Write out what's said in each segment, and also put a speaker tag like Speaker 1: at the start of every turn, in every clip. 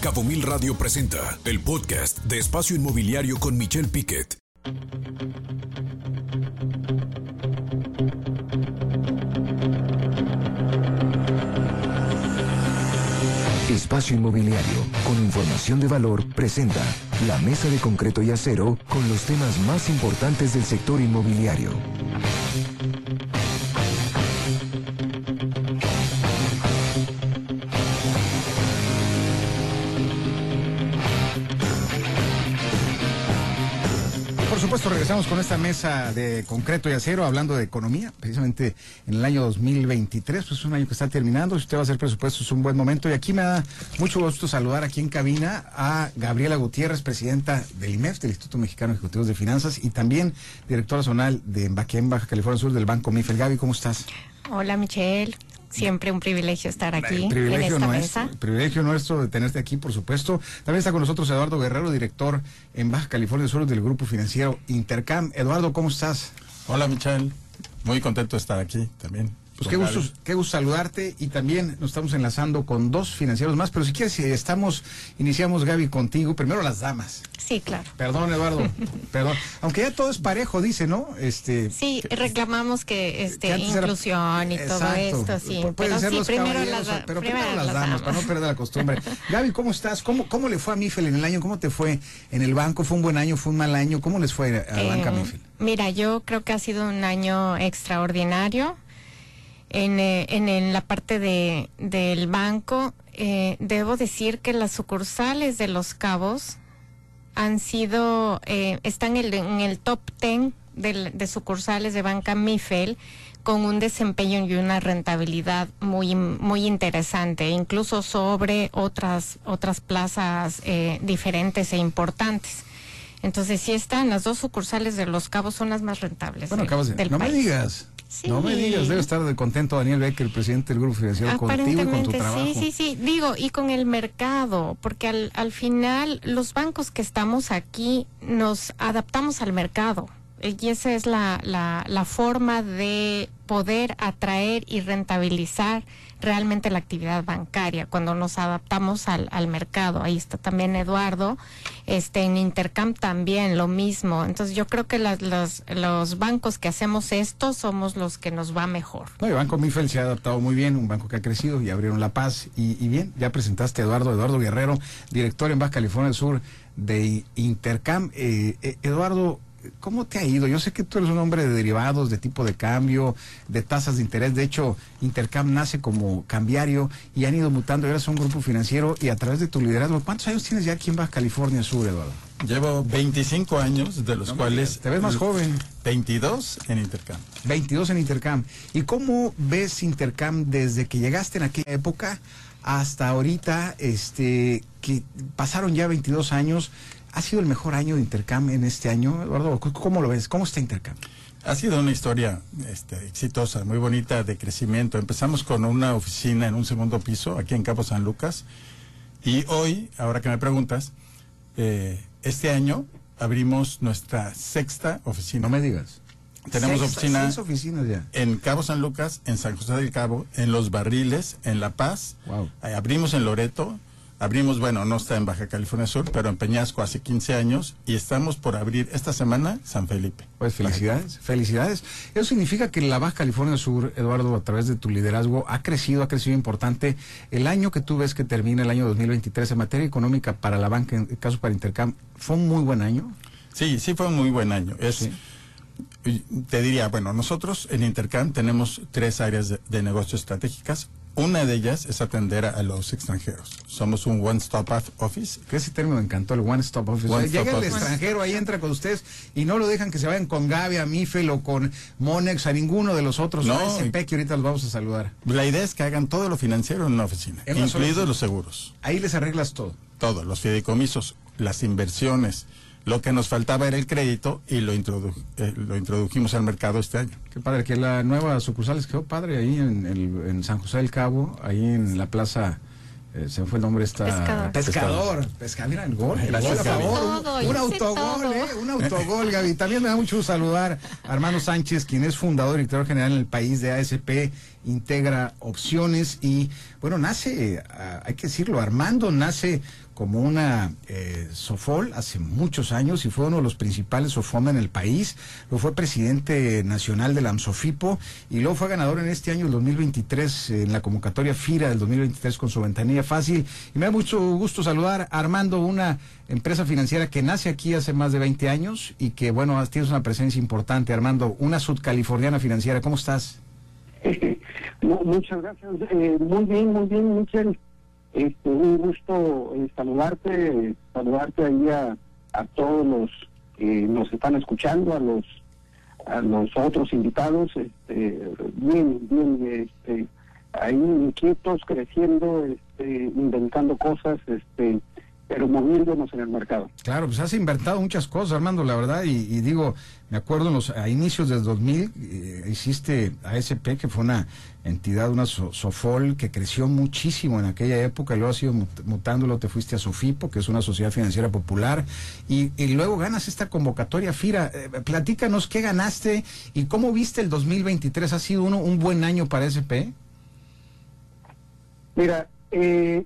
Speaker 1: Cabo Mil Radio presenta el podcast de Espacio Inmobiliario con Michelle Piquet. Espacio Inmobiliario, con información de valor, presenta la mesa de concreto y acero con los temas más importantes del sector inmobiliario.
Speaker 2: Supuesto, regresamos con esta mesa de concreto y acero, hablando de economía, precisamente en el año 2023, pues es un año que está terminando, si usted va a hacer presupuesto es un buen momento, y aquí me da mucho gusto saludar aquí en cabina a Gabriela Gutiérrez, presidenta del IMEF, del Instituto Mexicano de Ejecutivos de Finanzas, y también directora zonal de Baquén, Baja California Sur, del Banco MIFEL. Gaby, ¿cómo estás?
Speaker 3: Hola, Michelle. Siempre un privilegio estar aquí
Speaker 2: privilegio
Speaker 3: en esta
Speaker 2: nuestro,
Speaker 3: mesa.
Speaker 2: privilegio nuestro de tenerte aquí, por supuesto. También está con nosotros Eduardo Guerrero, director en Baja California Sur del Grupo Financiero Intercam. Eduardo, ¿cómo estás?
Speaker 4: Hola, Michelle. Muy contento de estar aquí también.
Speaker 2: Pues qué gusto, qué gusto saludarte y también nos estamos enlazando con dos financieros más, pero si quieres, si estamos, iniciamos Gaby contigo, primero las damas.
Speaker 3: Sí, claro.
Speaker 2: Perdón, Eduardo, perdón. Aunque ya todo es parejo, dice, ¿no?
Speaker 3: Este, sí, reclamamos que este inclusión y todo esto, sí.
Speaker 2: pero sí, primero las, pero primero, las, damas, para no perder la costumbre. Gaby, ¿cómo estás? ¿Cómo, ¿Cómo le fue a Mifel en el año? ¿Cómo te fue en el banco? ¿Fue un buen año? ¿Fue un mal año? ¿Cómo les fue a la banca eh, Mifel?
Speaker 3: Mira, yo creo que ha sido un año extraordinario en, eh, en, la parte de, del banco, eh, debo decir que las sucursales de Los Cabos han sido, eh, están en el, en el top 10 de, de, sucursales de banca Mifel con un desempeño y una rentabilidad muy muy interesante, incluso sobre otras otras plazas diferentes e importantes. Entonces, sí están, las dos sucursales de Los Cabos son las más rentables.
Speaker 2: Bueno, no me digas. No me digas, debe estar de contento Daniel Becker, el presidente del Grupo Financiero, contigo y con tu trabajo.
Speaker 3: Sí, sí, sí. Digo, y con el mercado, porque al, al final los bancos que estamos aquí nos adaptamos al mercado. Y esa es la, la, la forma de poder atraer y rentabilizar realmente la actividad bancaria cuando nos adaptamos al, al mercado. Ahí está también Eduardo. Este, en Intercam también lo mismo. Entonces yo creo que las, los, los bancos que hacemos esto somos los que nos va mejor.
Speaker 2: No, el Banco Mifel se ha adaptado muy bien, un banco que ha crecido y abrieron La Paz. Y, y bien, ya presentaste a Eduardo, Eduardo Guerrero, director en Baja California del Sur de Intercam. Eh, eh, Eduardo, ¿Cómo te ha ido? Yo sé que tú eres un hombre de derivados, de tipo de cambio, de tasas de interés. De hecho, Intercam nace como cambiario y han ido mutando. Eres un grupo financiero y a través de tu liderazgo, ¿cuántos años tienes ya aquí en Baja California Sur, Eduardo?
Speaker 4: Llevo 25 años, de los cuales...
Speaker 2: Te ves más joven.
Speaker 4: 22 en Intercam.
Speaker 2: 22 en Intercam. ¿Y cómo ves Intercam desde que llegaste en aquella época hasta ahorita, este, que pasaron ya 22 años? ¿Ha sido el mejor año de Intercam en este año, Eduardo? ¿Cómo lo ves? ¿Cómo está Intercam?
Speaker 4: Ha sido una historia este, exitosa, muy bonita de crecimiento. Empezamos con una oficina en un segundo piso, aquí en Cabo San Lucas. Y hoy, ahora que me preguntas, eh, este año abrimos nuestra sexta oficina.
Speaker 2: No me digas.
Speaker 4: Tenemos oficinas
Speaker 2: ya.
Speaker 4: en Cabo San Lucas, en San José del Cabo, en Los Barriles, en La Paz.
Speaker 2: Wow.
Speaker 4: abrimos en Loreto, Abrimos, bueno, no está en Baja California Sur, pero en Peñasco hace 15 años y estamos por abrir esta semana San Felipe.
Speaker 2: Pues felicidades, felicidades. Eso significa que la Baja California Sur, Eduardo, a través de tu liderazgo, ha crecido, ha crecido importante. El año que tú ves que termina el año 2023 en materia económica para la banca, en el caso para Intercam, ¿fue un muy buen año?
Speaker 4: Sí, sí fue un muy buen año. Es, Te diría, bueno, nosotros en Intercam tenemos tres áreas de, de negocios estratégicas. Una de ellas es atender a, los extranjeros. Somos un one-stop office.
Speaker 2: Que ese término me encantó, el one-stop office. llega el extranjero, ahí entra con ustedes y no lo dejan que se vayan con Gaby, a Mifel o con Monex, a ninguno de los otros. No, SP, que ahorita los vamos a saludar.
Speaker 4: La idea es que hagan todo lo financiero en una oficina, incluidos los seguros.
Speaker 2: Ahí les arreglas todo.
Speaker 4: Todo, los fideicomisos, las inversiones, lo que nos faltaba era el crédito y lo, eh, lo introdujimos al mercado este año.
Speaker 2: Qué padre, que la nueva sucursal les quedó padre ahí en, en San José del Cabo, ahí en la plaza. Eh, se me fue el nombre esta
Speaker 3: pescador
Speaker 2: pescador, pescador. mira el gol, el gol a favor, un, autogol eh, un autogol Gaby también me da mucho saludar a Armando Sánchez quien es fundador y director general en el país de ASP integra opciones y bueno nace hay que decirlo Armando nace como una eh, Sofol hace muchos años y fue uno de los principales Sofonda en el país. Lo fue presidente nacional del AMSOFIPO y luego fue ganador en este año, el 2023, en la convocatoria FIRA del 2023 con su ventanilla fácil. Y me da mucho gusto saludar a Armando, una empresa financiera que nace aquí hace más de 20 años y que, bueno, tienes una presencia importante. Armando, una sudcaliforniana financiera. ¿Cómo estás?
Speaker 5: muchas gracias. Eh, muy bien, muy bien, Michel. Este, un gusto eh, saludarte, saludarte ahí a, a todos los que nos están escuchando, a los a los otros invitados, este, bien, bien, este, ahí inquietos, creciendo, este, inventando cosas, este, pero moviéndonos en el mercado.
Speaker 2: Claro, pues has inventado muchas cosas, Armando, la verdad, y, digo, me acuerdo en los, a inicios del 2000 eh, hiciste ASP, que fue una entidad, una Sofol, que creció muchísimo en aquella época, y luego has ido mutándolo, te fuiste a Sofipo, que es una sociedad financiera popular, y, luego ganas esta convocatoria FIRA. Eh, platícanos qué ganaste y cómo viste el 2023. ¿Ha sido uno, un buen año para SP?
Speaker 5: Mira, eh,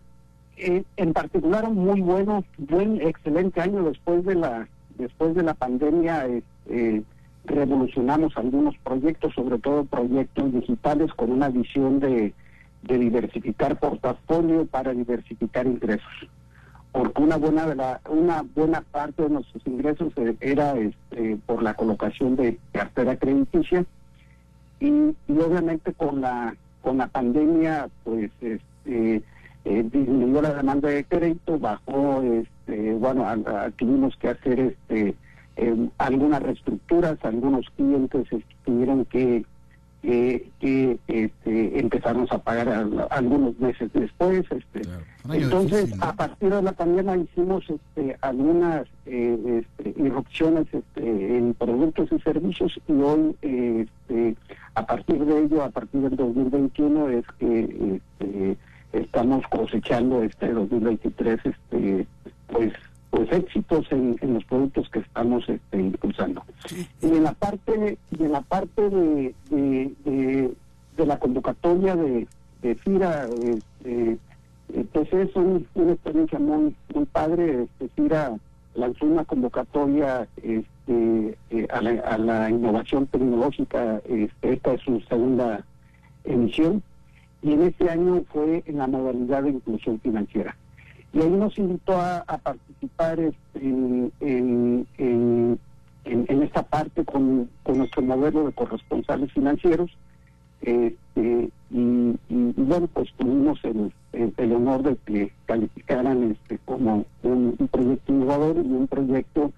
Speaker 5: eh, en particular muy bueno, buen, excelente año después de la después de la pandemia. Eh, revolucionamos algunos proyectos, sobre todo proyectos digitales con una visión de, de diversificar portafolio para diversificar ingresos. Porque una buena de la, una buena parte de nuestros ingresos eh, era este, por la colocación de cartera crediticia y, y obviamente con la con la pandemia pues este eh, disminuyó la demanda de crédito, bajó, este, bueno, tuvimos que hacer este eh, algunas reestructuras, algunos clientes tuvieron que que, este, empezamos a pagar algunos meses después. Este. Entonces, a partir de la pandemia hicimos este, algunas eh, este, irrupciones este, en productos y servicios y hoy, este, a partir de ello, a partir del 2021, es que este, estamos cosechando este 2023 este pues pues éxitos en, los productos que estamos este, impulsando. Y en la parte y en la parte de, de, la convocatoria de, de FIRA este, pues es una experiencia muy muy padre. Este FIRA lanzó una convocatoria este, eh, a, la, a la innovación tecnológica este, esta es su segunda emisión y en este año fue en la modalidad de inclusión financiera. Y ahí nos invitó a, participar este, en, en, esta parte con, nuestro modelo de corresponsales financieros. Este, y, bueno, pues tuvimos el, el, honor de que calificaran este como un, proyecto innovador y un proyecto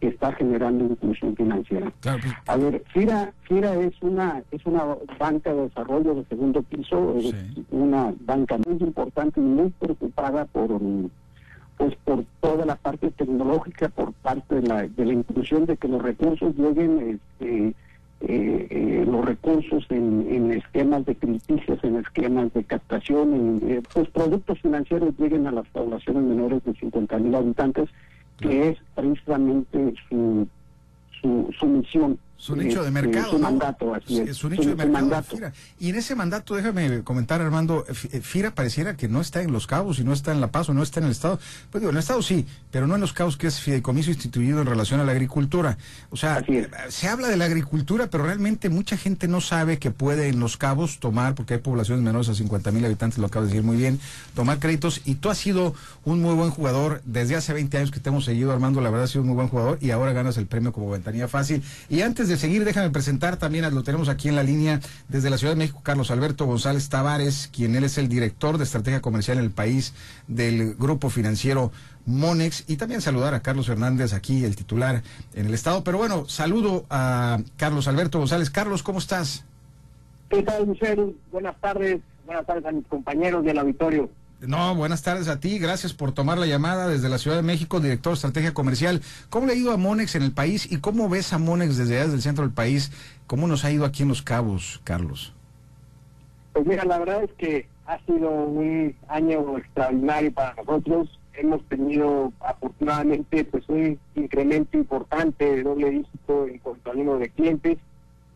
Speaker 5: está generando inclusión financiera. Pues, a ver, FIRA, FIRA es una es una banca de desarrollo de segundo piso, es una banca muy importante y muy preocupada por pues por toda la parte tecnológica, por parte de la, de la inclusión de que los recursos lleguen, este, eh, eh, los recursos en, en, esquemas de crediticias, en esquemas de captación, en eh, pues productos financieros lleguen a las poblaciones menores de 50 mil habitantes que es precisamente su, su, su misión.
Speaker 2: Su nicho de mercado.
Speaker 5: Su mandato, así es.
Speaker 2: Su nicho de mercado. Y en ese mandato, déjame comentar, Armando, eh, FIRA pareciera que no está en Los Cabos y no está en La Paz o no está en el Estado. Pues digo, en el Estado sí, pero no en Los Cabos, que es fideicomiso instituido en relación a la agricultura. O sea, se habla de la agricultura, pero realmente mucha gente no sabe que puede en Los Cabos tomar, porque hay poblaciones menores a 50 mil habitantes, lo acabo de decir muy bien, tomar créditos. Y tú has sido un muy buen jugador desde hace 20 años que te hemos seguido, Armando, la verdad has sido un muy buen jugador y ahora ganas el premio como ventanilla fácil. Y antes de seguir, déjame presentar también, lo tenemos aquí en la línea desde la Ciudad de México, Carlos Alberto González Tavares, quien él es el director de estrategia comercial en el país del grupo financiero Monex y también saludar a Carlos Hernández aquí, el titular en el estado. Pero bueno, saludo a Carlos Alberto González. Carlos, ¿cómo estás?
Speaker 5: ¿Qué tal, Michelle? Buenas tardes. Buenas tardes a mis compañeros del auditorio.
Speaker 2: No, buenas tardes a ti. Gracias por tomar la llamada desde la Ciudad de México, director de Estrategia Comercial. ¿Cómo le ha ido a Monex en el país y cómo ves a Monex desde desde el centro del país? ¿Cómo nos ha ido aquí en Los Cabos, Carlos?
Speaker 5: Pues mira, la verdad es que ha sido un año extraordinario para nosotros. Hemos tenido afortunadamente pues un incremento importante de doble dígito en cuanto al número de clientes.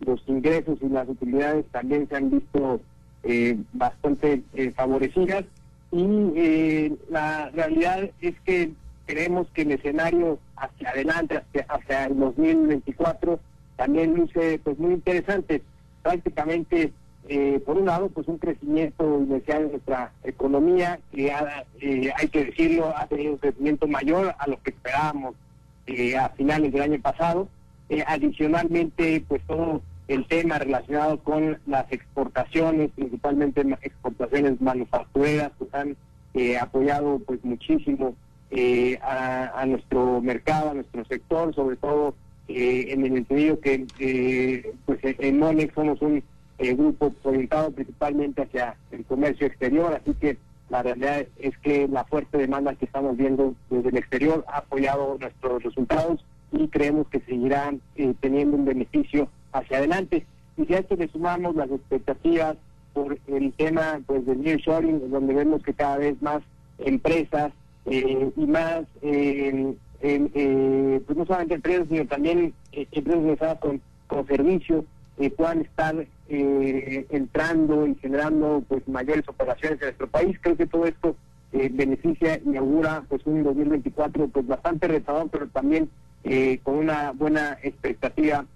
Speaker 5: Los ingresos y las utilidades también se han visto eh, bastante eh, favorecidas
Speaker 6: y la realidad es que creemos que el escenario hacia adelante, hacia, hacia el 2024, también luce pues muy interesante. Prácticamente, eh, por un lado, pues un crecimiento inicial de nuestra economía, que eh, hay que decirlo, ha tenido un crecimiento mayor a lo que esperábamos eh, a finales del año pasado. adicionalmente, pues todo el tema relacionado con las exportaciones, principalmente exportaciones manufactureras, pues han apoyado pues muchísimo a, nuestro mercado, a nuestro sector, sobre todo eh, en el entendido que eh, pues en Monex somos un eh, grupo orientado principalmente hacia el comercio exterior, así que la realidad es que la fuerte demanda que estamos viendo desde el exterior ha apoyado nuestros resultados y creemos que seguirán teniendo un beneficio hacia adelante. Y si a esto le sumamos las expectativas por el tema pues del nearshoring, donde vemos que cada vez más empresas y más eh, pues no solamente empresas, sino también eh, empresas relacionadas con, con servicios eh, puedan estar eh, entrando y generando pues mayores operaciones en nuestro país. Creo que todo esto beneficia y augura pues un 2024 pues bastante retador, pero también con una buena expectativa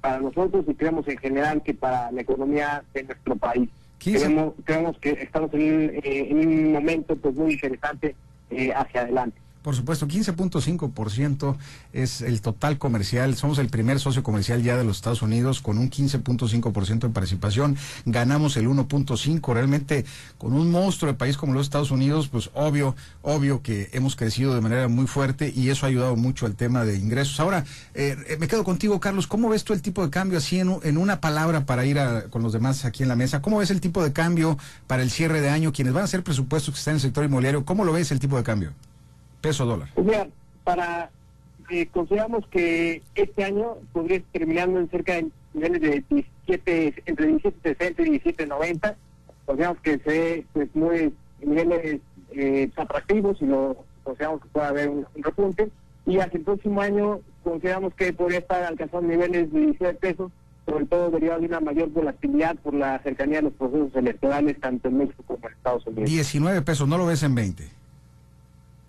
Speaker 6: para nosotros y creemos en general que para la economía de nuestro país. Creemos, creemos que estamos en, en un momento pues muy interesante hacia adelante.
Speaker 2: Por supuesto, 15.5% es el total comercial. Somos el primer socio comercial ya de los Estados Unidos con un 15.5% de participación. Ganamos el 1.5%. Realmente, con un monstruo de país como los Estados Unidos, pues obvio, obvio que hemos crecido de manera muy fuerte y eso ha ayudado mucho al tema de ingresos. Ahora, eh, me quedo contigo, Carlos. ¿Cómo ves tú el tipo de cambio así en, una palabra para ir con los demás aquí en la mesa? ¿Cómo ves el tipo de cambio para el cierre de año? Quienes van a hacer presupuestos que están en el sector inmobiliario, ¿cómo lo ves el tipo de cambio? Peso dólar.
Speaker 6: Pues mira, para, eh, consideramos que este año podría estar terminando en cerca de niveles de 17, entre 17.60 y 17.90. Consideramos que se ve pues, muy niveles eh, atractivos y lo consideramos que puede haber un, repunte. Y hacia el próximo año consideramos que podría estar alcanzando niveles de 17 pesos, sobre todo derivado de una mayor volatilidad por la cercanía de los procesos electorales tanto en México como en Estados Unidos.
Speaker 2: 19 pesos, ¿no lo ves en 20?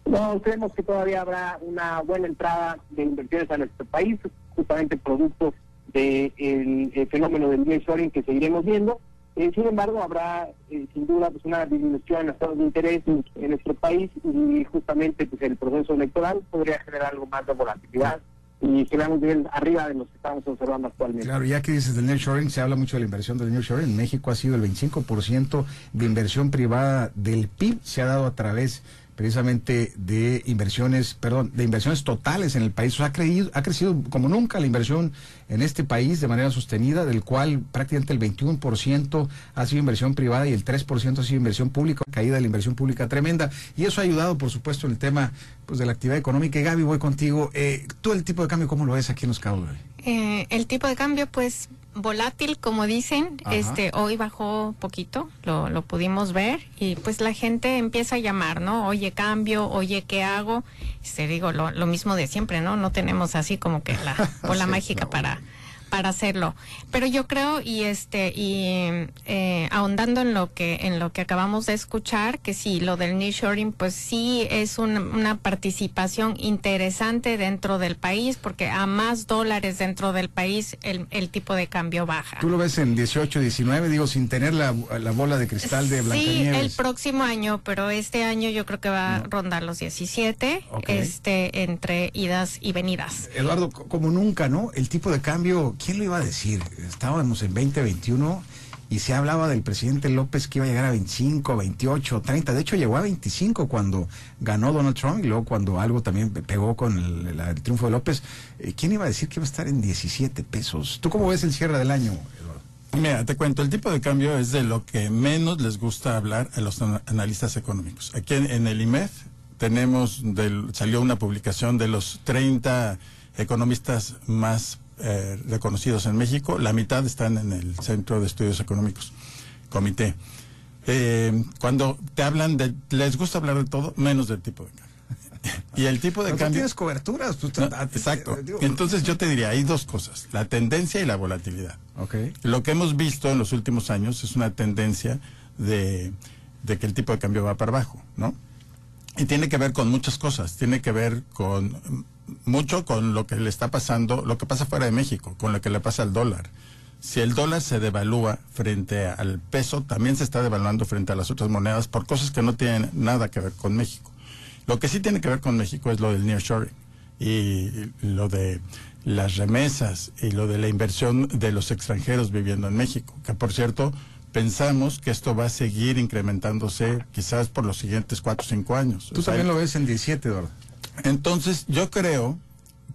Speaker 6: No, creemos que todavía habrá una buena entrada de inversiones a nuestro país, justamente producto del de fenómeno del nearshoring que seguiremos viendo. Eh, sin embargo, habrá eh, sin duda pues, una disminución en los estados de interés en, nuestro país y justamente pues, el proceso electoral podría generar algo más de volatilidad y quedamos bien arriba de los que estamos observando actualmente.
Speaker 2: Claro, ya que dices del nearshoring, se habla mucho de la inversión del nearshoring. En México ha sido el 25% de inversión privada del PIB, se ha dado a través precisamente de inversiones, perdón, de inversiones totales en el país. Ha, creído, ha crecido como nunca la inversión en este país de manera sostenida, del cual prácticamente el 21% ha sido inversión privada y el 3% ha sido inversión pública, caída de la inversión pública tremenda. Y eso ha ayudado, por supuesto, en el tema pues, de la actividad económica. Y Gaby, voy contigo. Eh, ¿Tú el tipo de cambio cómo lo ves aquí en los cabos?
Speaker 3: Eh, el tipo de cambio, pues volátil, como dicen. Este, hoy bajó poquito, lo, lo pudimos ver y pues la gente empieza a llamar, ¿no? Oye, cambio, oye, ¿qué hago? Se digo lo, lo mismo de siempre, ¿no? No tenemos así como que la bola mágica para para hacerlo. Pero yo creo y este y eh, ahondando en lo que en lo que acabamos de escuchar que sí lo del nearshoring pues sí es una participación interesante dentro del país porque a más dólares dentro del país el, el tipo de cambio baja.
Speaker 2: Tú lo ves en 18, 19 digo sin tener la, la bola de cristal de Blancanieves.
Speaker 3: Sí, el próximo año, pero este año yo creo que va a rondar los 17 este entre idas y venidas.
Speaker 2: Eduardo, como nunca, ¿no? El tipo de cambio ¿quién lo iba a decir? Estábamos en 2021 y se hablaba del presidente López que iba a llegar a 25, 28, 30. De hecho, llegó a 25 cuando ganó Donald Trump y luego cuando algo también pegó con el, triunfo de López. Eh, ¿Quién iba a decir que iba a estar en 17 pesos? ¿Tú cómo ves el cierre del año, Eduardo?
Speaker 4: Mira, te cuento, el tipo de cambio es de lo que menos les gusta hablar a los analistas económicos. Aquí en, el IMED tenemos, del, salió una publicación de los 30 economistas más eh, reconocidos en México, la mitad están en el Centro de Estudios Económicos, comité. Eh, cuando te hablan de, les gusta hablar de todo, menos del tipo de cambio. y el tipo de cambio...
Speaker 2: tienes coberturas. Pues,
Speaker 4: exacto. Entonces yo te diría, hay dos cosas, la tendencia y la volatilidad.
Speaker 2: Okay.
Speaker 4: Lo que hemos visto en los últimos años es una tendencia de de que el tipo de cambio va para abajo, ¿no? Y tiene que ver con muchas cosas, tiene que ver con mucho con lo que le está pasando, lo que pasa fuera de México, con lo que le pasa al dólar. Si el dólar se devalúa frente al peso, también se está devaluando frente a las otras monedas por cosas que no tienen nada que ver con México. Lo que sí tiene que ver con México es lo del nearshoring y lo de las remesas y lo de la inversión de los extranjeros viviendo en México, que por cierto pensamos que esto va a seguir incrementándose quizás por los siguientes cuatro o cinco años.
Speaker 2: Tú también lo ves en 17, Eduardo.
Speaker 4: Entonces, yo creo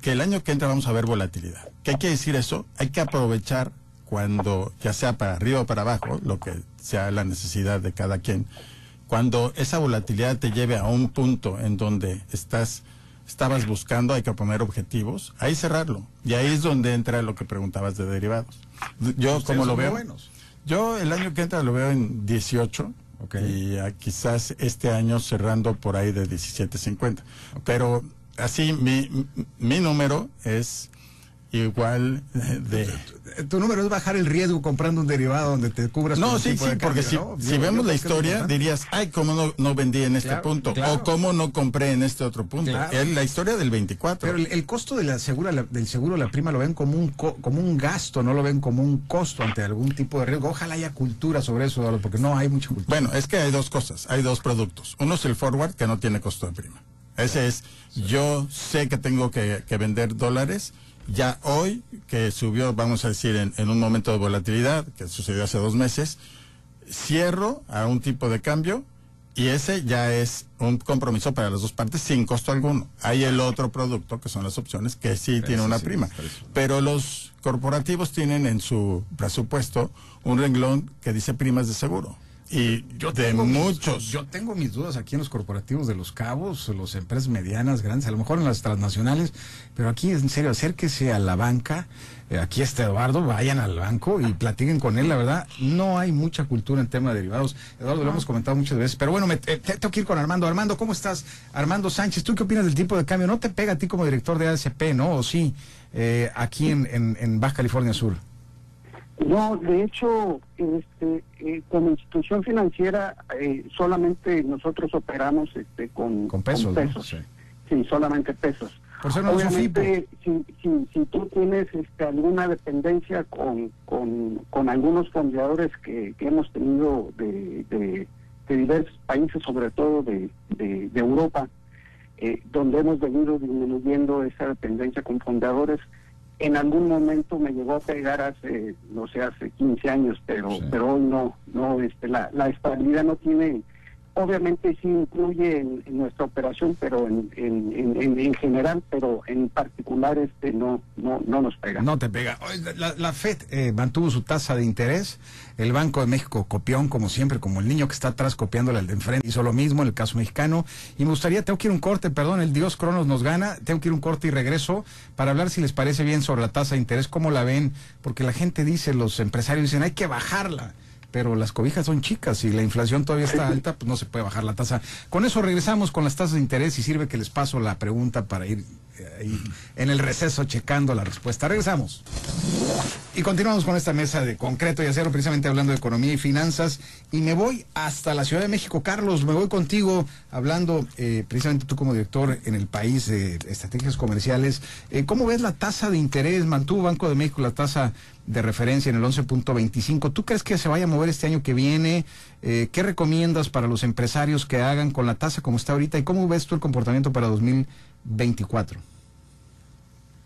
Speaker 4: que el año que entra vamos a ver volatilidad. ¿Qué quiere decir eso? Hay que aprovechar cuando, ya sea para arriba o para abajo, lo que sea la necesidad de cada quien, cuando esa volatilidad te lleve a un punto en donde estás estabas buscando, hay que poner objetivos, ahí cerrarlo. Y ahí es donde entra lo que preguntabas de derivados. Yo como lo veo, yo el año que entra lo veo en 18 y quizás este año cerrando por ahí de 17.50. Pero así mi, mi número es igual de...
Speaker 2: Tu número es bajar el riesgo comprando un derivado donde te cubras.
Speaker 4: No, sí, sí, porque si, si vemos la historia dirías, ay, ¿cómo no, no vendí en este punto? O ¿cómo no compré en este otro punto? Es la historia del 24.
Speaker 2: Pero el, costo de la segura, del seguro, la prima, lo ven como un, como un gasto, no lo ven como un costo ante algún tipo de riesgo. Ojalá haya cultura sobre eso, porque no hay mucha cultura.
Speaker 4: Bueno, es que hay dos cosas, hay dos productos. Uno es el forward, que no tiene costo de prima. Ese es, yo sé que tengo que, que vender dólares ya hoy, que subió, vamos a decir, en, un momento de volatilidad, que sucedió hace dos meses, cierro a un tipo de cambio y ese ya es un compromiso para las dos partes sin costo alguno. Hay el otro producto, que son las opciones, que sí tiene una prima. Pero los corporativos tienen en su presupuesto un renglón que dice primas de seguro y yo de muchos.
Speaker 2: yo tengo mis dudas aquí en los corporativos de los cabos, las empresas medianas, grandes, a lo mejor en las transnacionales, pero aquí en serio, acérquese a la banca, eh, aquí está Eduardo, vayan al banco y platiquen con él, la verdad, no hay mucha cultura en tema de derivados. Eduardo, lo hemos comentado muchas veces, pero bueno, me, eh, tengo que ir con Armando. Armando, ¿cómo estás? Armando Sánchez, ¿tú qué opinas del tipo de cambio? ¿No te pega a ti como director de ASP, no? ¿O sí? Eh, aquí en, en, en Baja California Sur.
Speaker 5: No, de hecho, este, eh, como institución financiera eh, solamente nosotros operamos este, con,
Speaker 2: pesos.
Speaker 5: Sí. solamente pesos.
Speaker 2: Obviamente,
Speaker 5: si, si, si, tú tienes este, alguna dependencia con, con, algunos fundadores que, hemos tenido de, de, diversos países, sobre todo de, de, Europa, eh, donde hemos venido disminuyendo esa dependencia con fundadores, en algún momento me llegó a pegar hace, no sé, hace 15 años, pero pero hoy no, no, este, la, la estabilidad no tiene obviamente sí incluye en, nuestra operación, pero en, en, en, general, pero en particular este no no no nos pega.
Speaker 2: No te pega. La, la FED eh, mantuvo su tasa de interés, el Banco de México copión como siempre, como el niño que está atrás copiándole al de enfrente, hizo lo mismo en el caso mexicano. Y me gustaría, tengo que ir un corte, perdón, el Dios Cronos nos gana, tengo que ir un corte y regreso para hablar si les parece bien sobre la tasa de interés, cómo la ven, porque la gente dice, los empresarios dicen, hay que bajarla pero las cobijas son chicas y la inflación todavía está alta, pues no se puede bajar la tasa. Con eso regresamos con las tasas de interés y sirve que les paso la pregunta para ir ahí en el receso checando la respuesta. Regresamos. Y continuamos con esta mesa de concreto y acero, precisamente hablando de economía y finanzas. Y me voy hasta la Ciudad de México. Carlos, me voy contigo hablando, eh, precisamente tú como director en el país de estrategias comerciales. Eh, ¿Cómo ves la tasa de interés? Mantuvo Banco de México la tasa de referencia en el 11.25. ¿Tú crees que se vaya a mover este año que viene? Eh, ¿Qué recomiendas para los empresarios que hagan con la tasa como está ahorita? ¿Y cómo ves tú el comportamiento para 2024?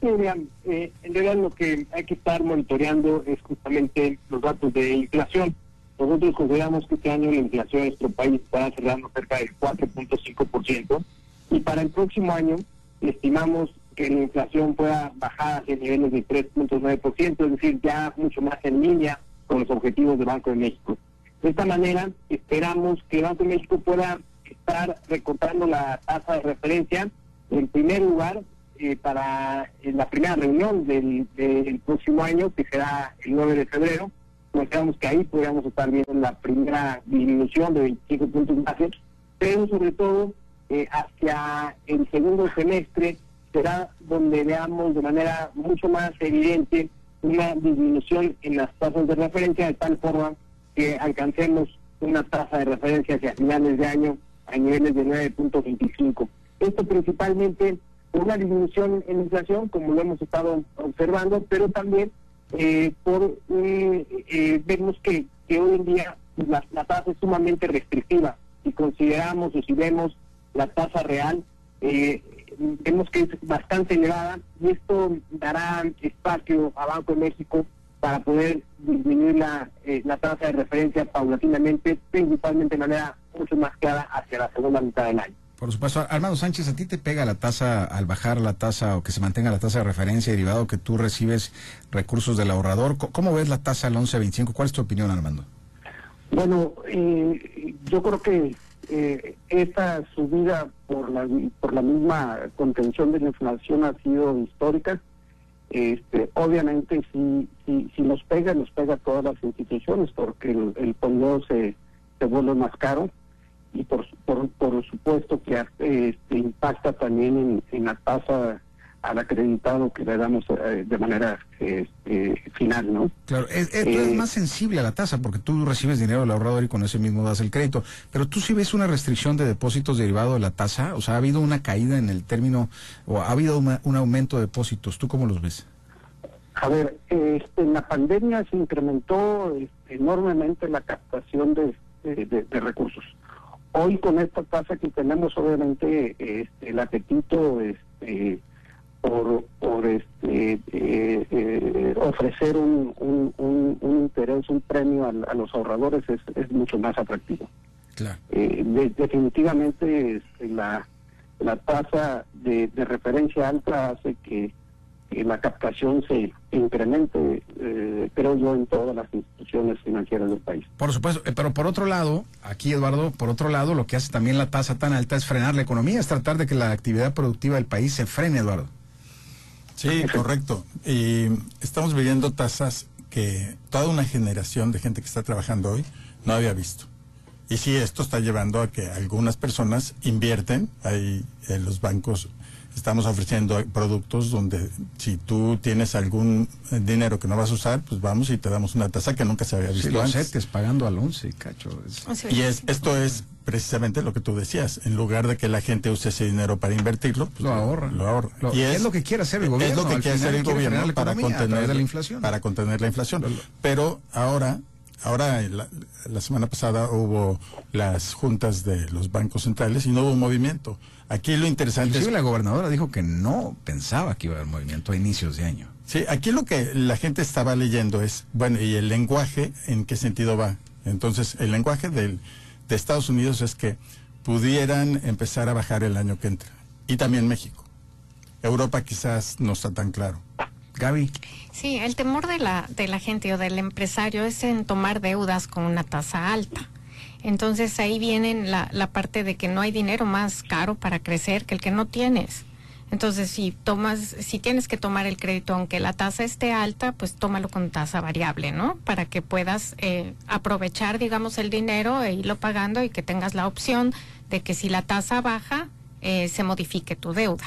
Speaker 5: Eh, en realidad lo que hay que estar monitoreando es justamente los datos de inflación. Nosotros consideramos que este año la inflación en nuestro país estará cerrando cerca del 4.5% y para el próximo año estimamos que la inflación pueda bajar hacia niveles de 3.9%, es decir, ya mucho más en línea con los objetivos del Banco de México. De esta manera, esperamos que el Banco de México pueda estar recortando la tasa de referencia en primer lugar eh, para la primera reunión del, próximo año, que será el 9 de febrero. Consideramos que ahí podríamos estar viendo la primera disminución de 25 puntos básicos, pero sobre todo eh, hacia el segundo semestre será donde veamos de manera mucho más evidente una disminución en las tasas de referencia de tal forma que alcancemos una tasa de referencia hacia finales de año a niveles de 9.25. Esto principalmente por una disminución en inflación, como lo hemos estado observando, pero también eh, por eh, eh, vemos que, que hoy en día la, tasa es sumamente restrictiva. Si consideramos o si vemos la tasa real, eh, vemos que es bastante elevada y esto dará espacio a Banco de México para poder disminuir la, la tasa de referencia paulatinamente, principalmente de manera mucho más clara hacia la segunda mitad del año.
Speaker 2: Por supuesto, Armando Sánchez, ¿a ti te pega la tasa al bajar la tasa o que se mantenga la tasa de referencia derivado que tú recibes recursos del ahorrador? ¿Cómo ves la tasa al 11.25? ¿Cuál es tu opinión, Armando?
Speaker 5: Bueno, eh, yo creo que eh, esta subida por la por la misma contención de la inflación ha sido histórica. Este, obviamente, si, si, nos pega, nos pega a todas las instituciones porque el, el se, se vuelve más caro y por, por, por supuesto que eh, este, impacta también en, en la tasa al acreditado que le damos eh, de manera este, final, ¿no?
Speaker 2: Claro, es,
Speaker 5: Eh,
Speaker 2: más sensible a la tasa porque tú recibes dinero del ahorrador y con ese mismo das el crédito. Pero tú sí ves una restricción de depósitos derivado de la tasa. O sea, ha habido una caída en el término o ha habido una- un aumento de depósitos. ¿Tú cómo los ves?
Speaker 5: A ver, este, en la pandemia se incrementó este, enormemente la captación de, de- de- de recursos. Hoy con esta tasa que tenemos, obviamente, este, el apetito este, por, por este, eh, eh, ofrecer un, un, un- un interés, un premio a, a los ahorradores es, es mucho más atractivo.
Speaker 2: Claro.
Speaker 5: Eh, de- definitivamente este, la, la tasa de, de referencia alta hace que, que la captación se incremente, eh, creo yo, en todas las instituciones financieras del país.
Speaker 2: Por supuesto, eh, pero por otro lado, aquí Eduardo, por otro lado, lo que hace también la tasa tan alta es frenar la economía, es tratar de que la actividad productiva del país se frene, Eduardo.
Speaker 4: Sí, correcto. Y estamos viviendo tasas que toda una generación de gente que está trabajando hoy no había visto. Y sí, esto está llevando a que algunas personas invierten. Ahí en los bancos estamos ofreciendo productos donde si tú tienes algún eh, dinero que no vas a usar, pues vamos y te damos una tasa que nunca se había visto
Speaker 2: Sí, los
Speaker 4: antes.
Speaker 2: CETES pagando al 11, cacho. es-
Speaker 4: Y es, esto es precisamente lo que tú decías. En lugar de que la gente use ese dinero para invertirlo, pues
Speaker 2: Lo ahorra.
Speaker 4: Lo ahorra.
Speaker 2: Lo-
Speaker 4: y
Speaker 2: es lo que quiere hacer el gobierno,
Speaker 4: Es lo que quiere hacer el
Speaker 2: quiere
Speaker 4: gobierno para contener
Speaker 2: la inflación.
Speaker 4: Para contener la inflación. Pero ahora, ahora la, la semana pasada hubo las juntas de los bancos centrales y no hubo movimiento. Aquí lo interesante es
Speaker 2: Inclusive la gobernadora dijo que no pensaba que iba a haber movimiento a inicios de año.
Speaker 4: Sí, aquí lo que la gente estaba leyendo es, bueno, ¿y el lenguaje en qué sentido va? Entonces, el lenguaje del, de Estados Unidos es que pudieran empezar a bajar el año que entra. Y también México. Europa quizás no está tan claro.
Speaker 2: Gaby,
Speaker 3: Sí, el temor de la, de la gente o del empresario es en tomar deudas con una tasa alta. Entonces ahí viene la, la parte de que no hay dinero más caro para crecer que el que no tienes. Entonces si tomas, si tienes que tomar el crédito aunque la tasa esté alta, pues tómalo con tasa variable, ¿no? Para que puedas eh, aprovechar, digamos, el dinero e irlo pagando y que tengas la opción de que si la tasa baja, eh, se modifique tu deuda.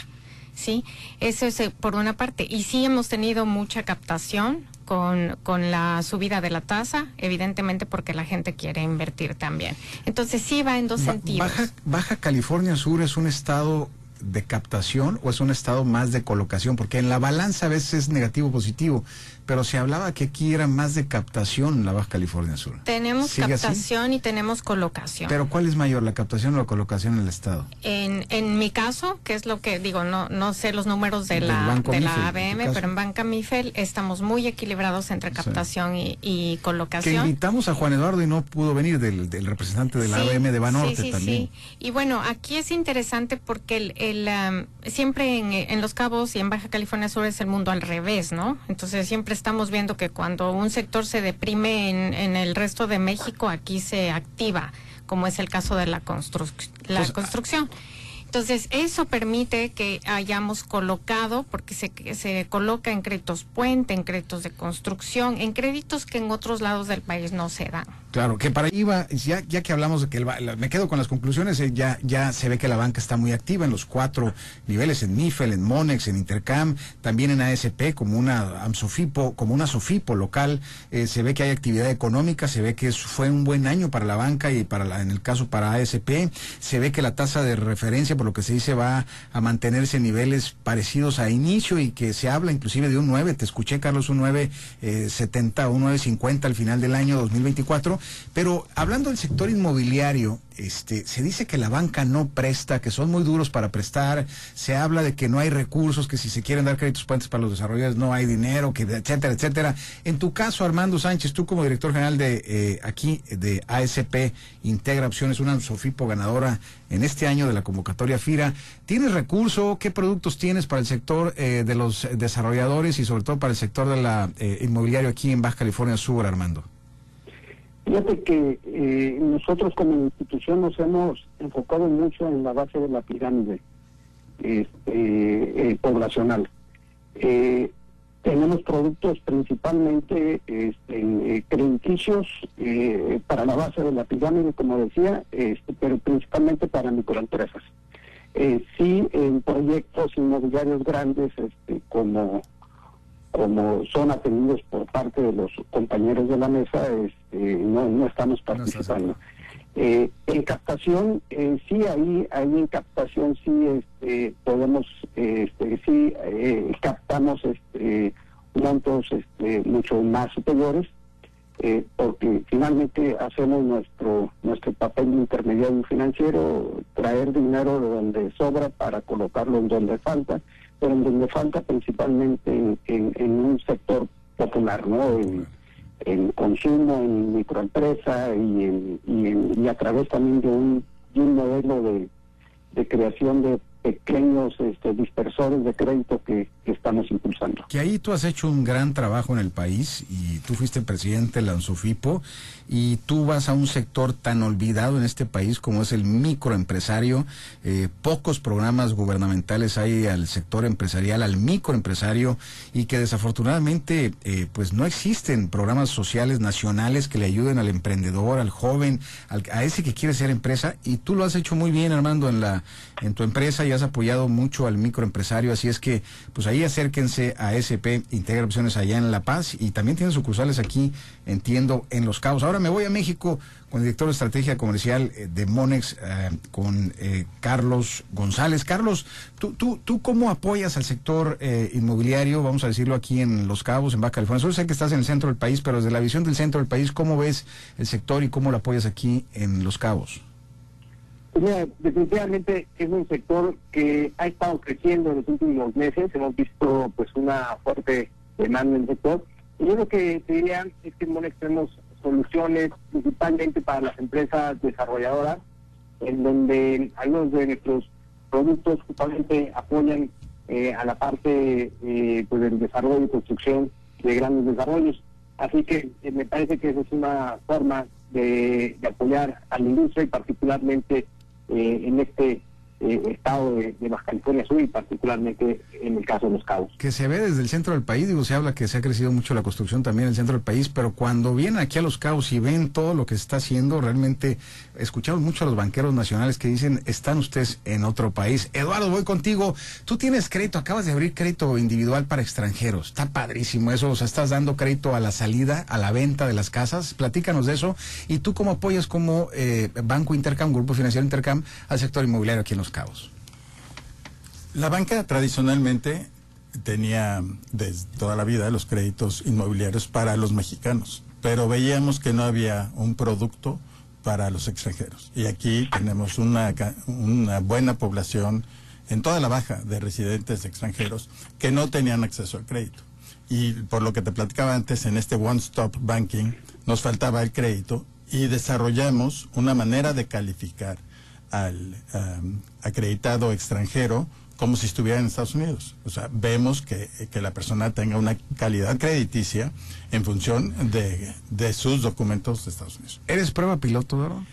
Speaker 3: ¿Sí? Eso es eh, por una parte. Y sí hemos tenido mucha captación con, con la subida de la tasa, evidentemente porque la gente quiere invertir también. Entonces sí va en dos
Speaker 2: Ba-
Speaker 3: sentidos.
Speaker 2: Baja, Baja California Sur es un estado de captación o es un estado más de colocación? Porque en la balanza a veces es negativo positivo, pero se hablaba que aquí era más de captación la Baja California Sur.
Speaker 3: Tenemos captación y tenemos colocación.
Speaker 2: Pero ¿cuál es mayor, la captación o la colocación en el estado?
Speaker 3: En, en mi caso, que es lo que digo, no no sé los números de la de
Speaker 2: Mifel,
Speaker 3: la ABM, pero en Banca Mifel estamos muy equilibrados entre
Speaker 2: Sí.
Speaker 3: captación y, y
Speaker 2: Que
Speaker 3: colocación.
Speaker 2: invitamos a Juan Eduardo y no pudo venir del, del representante de la
Speaker 3: Sí,
Speaker 2: ABM de Banorte
Speaker 3: sí, sí,
Speaker 2: también.
Speaker 3: sí. Y bueno, aquí es interesante porque el, el, siempre en, en Los Cabos y en Baja California Sur es el mundo al revés, ¿no? Entonces siempre estamos viendo que cuando un sector se deprime en, en el resto de México, aquí se activa, como es el caso de la, construc- la
Speaker 2: Pues,
Speaker 3: construcción. Entonces, eso permite que hayamos colocado, porque se, se coloca en créditos puente, en créditos de construcción, en créditos que en otros lados del país no se dan.
Speaker 2: Claro, que para IVA, ya, ya que hablamos de que el, me quedo con las conclusiones, eh, ya, ya se ve que la banca está muy activa en los cuatro niveles, en NIFEL, en Monex, en Intercam, también en ASP, como una AMSOFIPO, como una SOFIPO local, eh, se ve que hay actividad económica, se ve que fue un buen año para la banca y para la, en el caso para ASP, se ve que la tasa de referencia, por lo que se dice, va a mantenerse en niveles parecidos a inicio y que se habla inclusive de un 9, te escuché Carlos, un 9.70 eh, un 9.50 al final del año 2024 pero hablando del sector inmobiliario, este, se dice que la banca no presta, que son muy duros para prestar, se habla de que no hay recursos, que si se quieren dar créditos puentes para los desarrolladores no hay dinero, que etcétera, etcétera. En tu caso, Armando Sánchez, tú como director general de eh, aquí de ASP Integra Opciones, una Sofipo ganadora en este año de la convocatoria FIRA, ¿tienes recurso? ¿Qué productos tienes para el sector eh, de los desarrolladores y sobre todo para el sector de la eh, inmobiliario aquí en Baja California Sur, Armando?
Speaker 5: Fíjate que eh, nosotros como institución nos hemos enfocado mucho en la base de la pirámide este, eh, poblacional. Eh, tenemos productos principalmente este, crediticios para la base de la pirámide, como decía, este, pero principalmente para microempresas. sí, en proyectos inmobiliarios grandes este, como como son atendidos por parte de los compañeros de la mesa, este, no, no estamos participando. Eh, en captación, eh, sí, ahí, ahí en captación sí este, podemos, este, sí eh, captamos este, montos este, mucho más superiores, porque finalmente hacemos nuestro nuestro papel de intermediario financiero, traer dinero de donde sobra para colocarlo en donde falta pero en donde falta principalmente en, un sector popular, ¿no? En, consumo, en microempresa y, y, a través también de un, de un modelo de, de creación de pequeños este, dispersores de crédito que, estamos impulsando.
Speaker 2: Que ahí tú has hecho un gran trabajo en el país y tú fuiste presidente de la ANSOFIPO y tú vas a un sector tan olvidado en este país como es el microempresario. Eh, pocos programas gubernamentales hay al sector empresarial, al microempresario y que desafortunadamente eh, pues no existen programas sociales nacionales que le ayuden al emprendedor, al joven, al, a ese que quiere ser empresa y tú lo has hecho muy bien Armando en la en tu empresa y has apoyado mucho al microempresario, así es que pues ahí acérquense a SP Integra Opciones allá en La Paz y también tienen sucursales aquí, entiendo, en Los Cabos. Ahora me voy a México con el director de estrategia comercial eh, de Monex, eh, con eh, Carlos González. Carlos, ¿tú, tú, ¿tú cómo apoyas al sector inmobiliario, vamos a decirlo aquí en Los Cabos, en Baja California? Yo sé que estás en el centro del país, pero desde la visión del centro del país, ¿cómo ves el sector y cómo lo apoyas aquí en Los Cabos?
Speaker 5: Definitivamente es un sector que ha estado creciendo en los últimos meses. Hemos visto pues una fuerte demanda en el sector. Y yo lo que te diría es que Monex tenemos soluciones principalmente para las empresas desarrolladoras, en donde algunos de nuestros productos justamente apoyan eh, a la parte eh, pues del desarrollo y construcción de grandes desarrollos. Así que eh, me parece que esa es una forma de apoyar a la industria y particularmente eh, en este eh, estado de, de, Baja California Sur y particularmente en el caso de Los Cabos.
Speaker 2: Que se ve desde el centro del país, digo, se habla que se ha crecido mucho la construcción también en el centro del país, pero cuando vienen aquí a Los Cabos y ven todo lo que se está haciendo, realmente escuchamos mucho a los banqueros nacionales que dicen, están ustedes en otro país. Eduardo, voy contigo. Tú tienes crédito, acabas de abrir crédito individual para extranjeros. Está padrísimo eso, o sea, estás dando crédito a la salida, a la venta de las casas. Platícanos de eso. Y tú cómo apoyas como eh, Banco Intercam, Grupo Financiero Intercam, al sector inmobiliario aquí en Los Cabos?
Speaker 4: La banca tradicionalmente tenía desde toda la vida los créditos inmobiliarios para los mexicanos, pero veíamos que no había un producto para los extranjeros. Y aquí tenemos una, una buena población en toda la baja de residentes extranjeros que no tenían acceso al crédito. Y por lo que te platicaba antes, en este One Stop Banking nos faltaba el crédito y desarrollamos una manera de calificar al um, acreditado extranjero como si estuviera en Estados Unidos. O sea, vemos que, la persona tenga una calidad crediticia en función de, de, sus documentos de Estados Unidos.
Speaker 2: ¿Eres prueba piloto, Doro?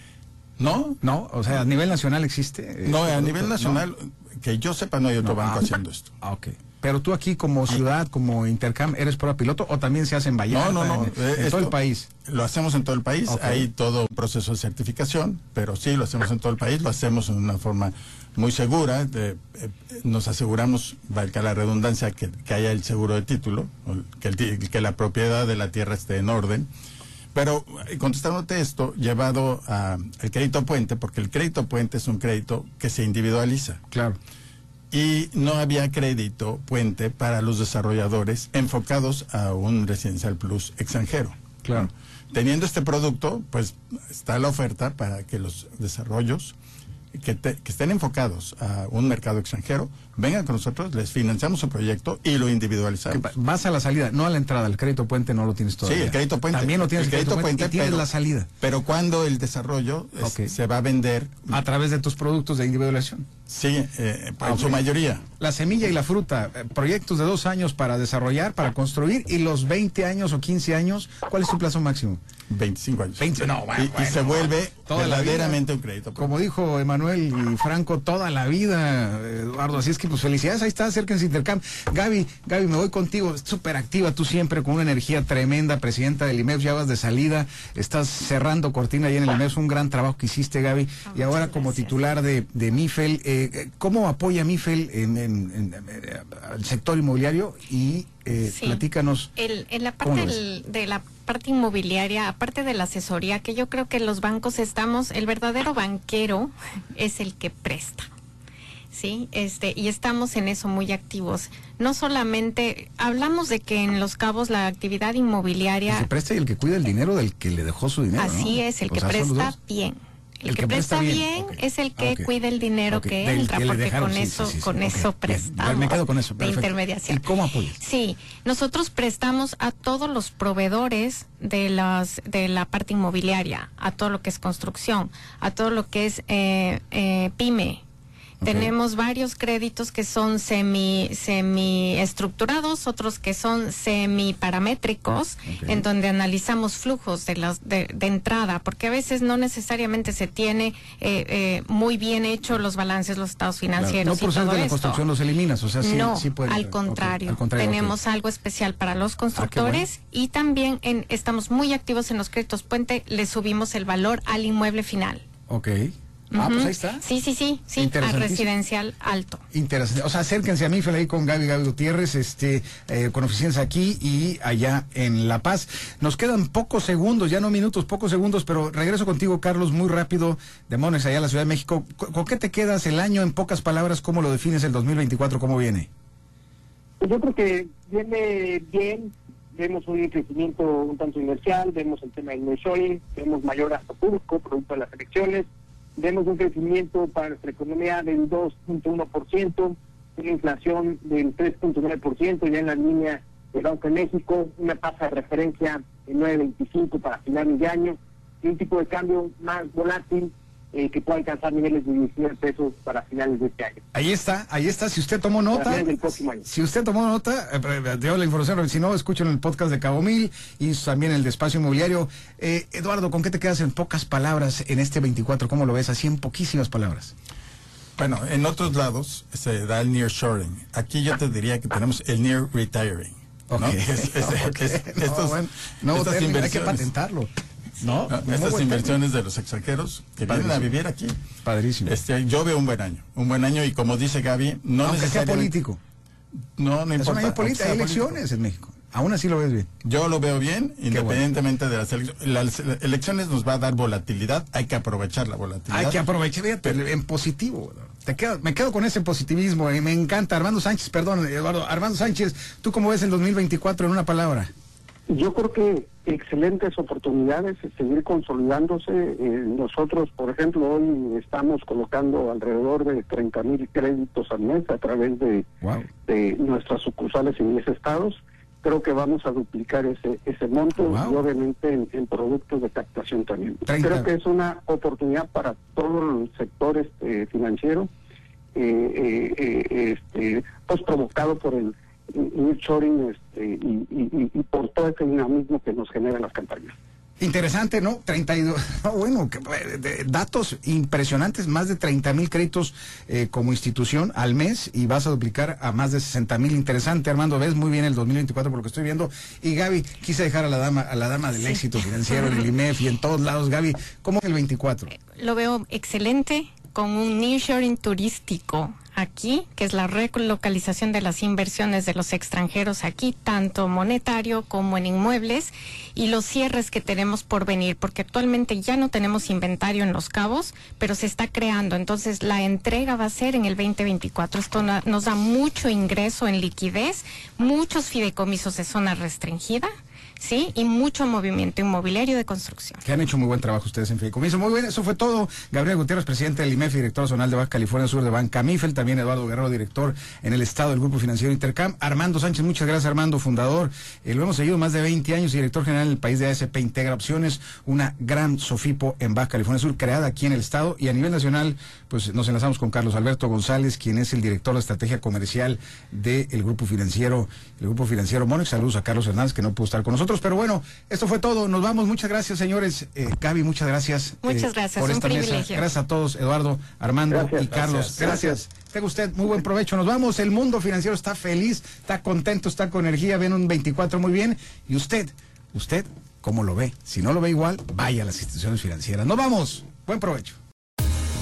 Speaker 4: No.
Speaker 2: No, o sea, a nivel nacional existe.
Speaker 4: no, a nivel nacional, que yo sepa, no hay otro banco haciendo esto.
Speaker 2: Ah, ok. Pero tú aquí como ciudad, como Intercam, ¿eres prueba piloto o también se hace en Vallarta?
Speaker 4: No, no, no.
Speaker 2: En, en
Speaker 4: eh,
Speaker 2: todo el país.
Speaker 4: Lo hacemos en todo el país.
Speaker 2: Ok.
Speaker 4: Hay todo un proceso de certificación, pero sí, lo hacemos en todo el país. Lo hacemos en una forma muy segura. de- eh, nos aseguramos, valga la redundancia, que, que haya el seguro de título, que, el que la propiedad de la tierra esté en orden. Pero eh, contestándote esto, llevado a- al crédito puente, porque el crédito puente es un crédito que se individualiza
Speaker 2: Claro.
Speaker 4: Y no había crédito puente para los desarrolladores enfocados a un residencial plus extranjero.
Speaker 2: Claro.
Speaker 4: Teniendo este producto, pues está la oferta para que los desarrollos que, te- que estén enfocados a un mercado extranjero vengan con nosotros, les financiamos su proyecto y lo individualizamos.
Speaker 2: vas a la salida, no a la entrada. El crédito puente no lo tienes
Speaker 4: Sí,
Speaker 2: todavía.
Speaker 4: el crédito puente.
Speaker 2: También lo tienes
Speaker 4: el crédito puente,
Speaker 2: y tienes
Speaker 4: pero,
Speaker 2: la salida.
Speaker 4: Pero cuando el desarrollo es- se va a vender,
Speaker 2: A través de tus productos de individualización.
Speaker 4: sí, eh, en su mayoría.
Speaker 2: La semilla y la fruta, eh, proyectos de dos años para desarrollar, para construir, y los 20 años o 15 años, ¿cuál es tu plazo máximo?
Speaker 4: 25 años.
Speaker 2: 20, no, bueno,
Speaker 4: y, y
Speaker 2: bueno,
Speaker 4: se vuelve
Speaker 2: toda la
Speaker 4: verdaderamente un crédito.
Speaker 2: Como dijo Emanuel y Franco, toda la vida, Eduardo. Así es que, pues, felicidades. Ahí está, acérquense a Intercam. Gaby, Gaby, me voy contigo. Súper activa, tú siempre con una energía tremenda, presidenta del IMEF. Ya vas de salida, estás cerrando cortina ahí en el IMEF. Un gran trabajo que hiciste, Gaby. y ahora, como
Speaker 3: gracias.
Speaker 2: titular de, de MIFEL, eh, ¿cómo apoya MIFEL en, en- en- eh, al sector inmobiliario? Y eh,
Speaker 3: Sí.
Speaker 2: platícanos.
Speaker 3: El- en la
Speaker 2: ¿Cómo
Speaker 3: parte del- de la parte inmobiliaria, aparte de la asesoría, que yo creo que los bancos estamos, el verdadero banquero es el que presta. Sí, este, y estamos en eso muy activos. No solamente hablamos de que en Los Cabos la actividad
Speaker 2: El
Speaker 3: inmobiliaria,
Speaker 2: que presta y el que cuida el dinero del que le dejó su dinero.
Speaker 3: así
Speaker 2: ¿no?
Speaker 3: es, el
Speaker 2: O
Speaker 3: que
Speaker 2: sea,
Speaker 3: presta bien. El,
Speaker 2: El
Speaker 3: que,
Speaker 2: que presta
Speaker 3: presta
Speaker 2: bien,
Speaker 3: es el que
Speaker 2: Ok.
Speaker 3: cuida el dinero que entra, porque
Speaker 2: dejaron,
Speaker 3: con
Speaker 2: sí,
Speaker 3: eso,
Speaker 2: sí, sí, sí,
Speaker 3: con eso prestamos.
Speaker 2: Me quedo con eso,
Speaker 3: De intermediación.
Speaker 2: ¿Y cómo apoyas?
Speaker 3: Sí, nosotros prestamos a todos los proveedores de las de la parte inmobiliaria, a todo lo que es construcción, a todo lo que es eh, eh, pyme. Tenemos varios créditos que son semi semi estructurados, otros que son semi paramétricos,
Speaker 2: Ok.
Speaker 3: en donde analizamos flujos de las de, de entrada, porque a veces no necesariamente se tiene eh, eh, muy bien hecho los balances, los estados
Speaker 2: Claro,
Speaker 3: financieros
Speaker 2: No por ser de la
Speaker 3: esto.
Speaker 2: construcción los eliminas, o sea, sí,
Speaker 3: no,
Speaker 2: sí puede
Speaker 3: al, contrario,
Speaker 2: al contrario, ok.
Speaker 3: tenemos algo especial para los
Speaker 2: Ah,
Speaker 3: constructores y también en, estamos muy activos en los créditos puente, le subimos el valor al inmueble final.
Speaker 2: Ok. Ah, pues ahí está.
Speaker 3: Sí, sí, sí, sí, a
Speaker 2: Interesantísimo.
Speaker 3: residencial alto.
Speaker 2: Interesante. O sea, acérquense a Mifel ahí con Gaby Gaby Gutiérrez, este, eh, con oficinas aquí y allá en La Paz. Nos quedan pocos segundos, ya no minutos, pocos segundos, pero regreso contigo, Carlos, muy rápido, de Mones, allá a la Ciudad de México. ¿Con, con qué te quedas el año en pocas palabras? ¿Cómo lo defines el 2024? ¿Cómo viene?
Speaker 5: Pues yo creo que viene bien, vemos un crecimiento un tanto inercial, vemos el tema del nearshoring, vemos mayor gasto público producto de las elecciones, vemos un crecimiento para nuestra economía del 2.1%, una inflación del 3.9% ya en la línea del Banco de México, una tasa de referencia de 9.25 para finales de año y un tipo de cambio más volátil eh, que pueda alcanzar niveles de 19 pesos para finales de este año.
Speaker 2: Ahí está, ahí está. Si usted tomó nota,
Speaker 5: finales del próximo año.
Speaker 2: si usted tomó nota, eh, eh, dio la información, si no, escuchen el podcast de Cabo Mil y también el de Espacio Inmobiliario. Eh, Eduardo, ¿con qué te quedas en pocas palabras en este 24? ¿Cómo lo ves? Así en poquísimas palabras.
Speaker 4: Bueno, en otros lados se da el nearshoring. Aquí yo te diría que tenemos el near retiring. ¿no?
Speaker 2: Ok.
Speaker 4: Que es- es-
Speaker 2: Ok.
Speaker 4: es-
Speaker 2: No,
Speaker 4: estos-
Speaker 2: bueno, nuevo
Speaker 4: estas
Speaker 2: término, hay que
Speaker 4: inversiones,
Speaker 2: patentarlo. ¿No?
Speaker 4: ¿no?
Speaker 2: Muy
Speaker 4: estas inversiones de los extranjeros que vienen a
Speaker 2: Padrísimo.
Speaker 4: vivir aquí.
Speaker 2: Padrísimo.
Speaker 4: Este, yo veo un buen año, un buen año y como dice Gaby, no
Speaker 2: Aunque sea
Speaker 4: necesariamente
Speaker 2: político.
Speaker 4: No, no importa. sea
Speaker 2: hay
Speaker 4: político.
Speaker 2: elecciones en México. Aún así lo ves bien.
Speaker 4: Yo lo veo bien, independientemente de las elecciones. Las elecciones nos va a dar volatilidad, hay que aprovechar la volatilidad.
Speaker 2: Hay que aprovechar fíjate, en positivo. Te quedo, me quedo con ese positivismo y me encanta. Armando Sánchez, perdón, Eduardo. Armando Sánchez, ¿tú cómo ves el 2024 en una palabra?
Speaker 5: Yo creo que excelentes oportunidades, eh, seguir consolidándose. Eh, nosotros, por ejemplo, hoy estamos colocando alrededor de 30 mil créditos al mes a través de,
Speaker 2: Wow.
Speaker 5: de nuestras sucursales en 10 estados. Creo que vamos a duplicar ese ese monto
Speaker 2: Wow.
Speaker 5: y obviamente en, en productos de captación también.
Speaker 2: 30.
Speaker 5: Creo que es una oportunidad para todo el sector este, financiero, eh, eh, eh, este, pues provocado por el nearshoring este, y, y, y- y por todo ese dinamismo que nos generan las campañas.
Speaker 2: Interesante, ¿no? 32, bueno, datos impresionantes, más de 30 mil créditos eh, como institución al mes y vas a duplicar a más de 60 mil. Interesante, Armando, ves muy bien el 2024 por lo que estoy viendo. Y Gaby, quise dejar a la dama, a la dama del éxito financiero en el IMEF y en todos lados. Gaby, ¿cómo es el 24?
Speaker 3: Lo veo excelente, con un nearshoring turístico aquí, que es la relocalización de las inversiones de los extranjeros aquí, tanto monetario como en inmuebles, y los cierres que tenemos por venir, porque actualmente ya no tenemos inventario en los cabos, pero se está creando. Entonces, la entrega va a ser en el 2024. Esto nos da mucho ingreso en liquidez, muchos fideicomisos de zona restringida ¿sí? Y mucho movimiento inmobiliario de construcción.
Speaker 2: Que han hecho muy buen trabajo ustedes en Fideicomiso. Muy bien, eso fue todo. Gabriel Gutiérrez, presidente del IMEF, director zonal de Baja California Sur de Banca Mifel. También Eduardo Guerrero, director en el Estado del Grupo Financiero Intercam. Armando Sánchez, muchas gracias, Armando, fundador. Eh, lo hemos seguido más de 20 años y director general del país de ASP Integra Opciones, una gran Sofipo en Baja California Sur, creada aquí en el Estado. Y a nivel nacional, pues nos enlazamos con Carlos Alberto González, quien es el director de estrategia comercial del Grupo Financiero, el Grupo Financiero Monex. Saludos a Carlos Hernández, que no pudo estar con nosotros. Pero bueno, esto fue todo. Nos vamos. Muchas gracias, señores. Eh, Gaby, muchas gracias.
Speaker 3: Muchas eh, gracias. Por esta Mesa.
Speaker 2: Gracias a todos, Eduardo, Armando y Carlos. Gracias. Tenga usted muy buen provecho. Nos vamos. El mundo financiero está feliz, está contento, está con energía. Ven un 24 muy bien. Y usted, usted, ¿cómo lo ve? Si no lo ve igual, vaya a las instituciones financieras. Nos vamos. Buen provecho.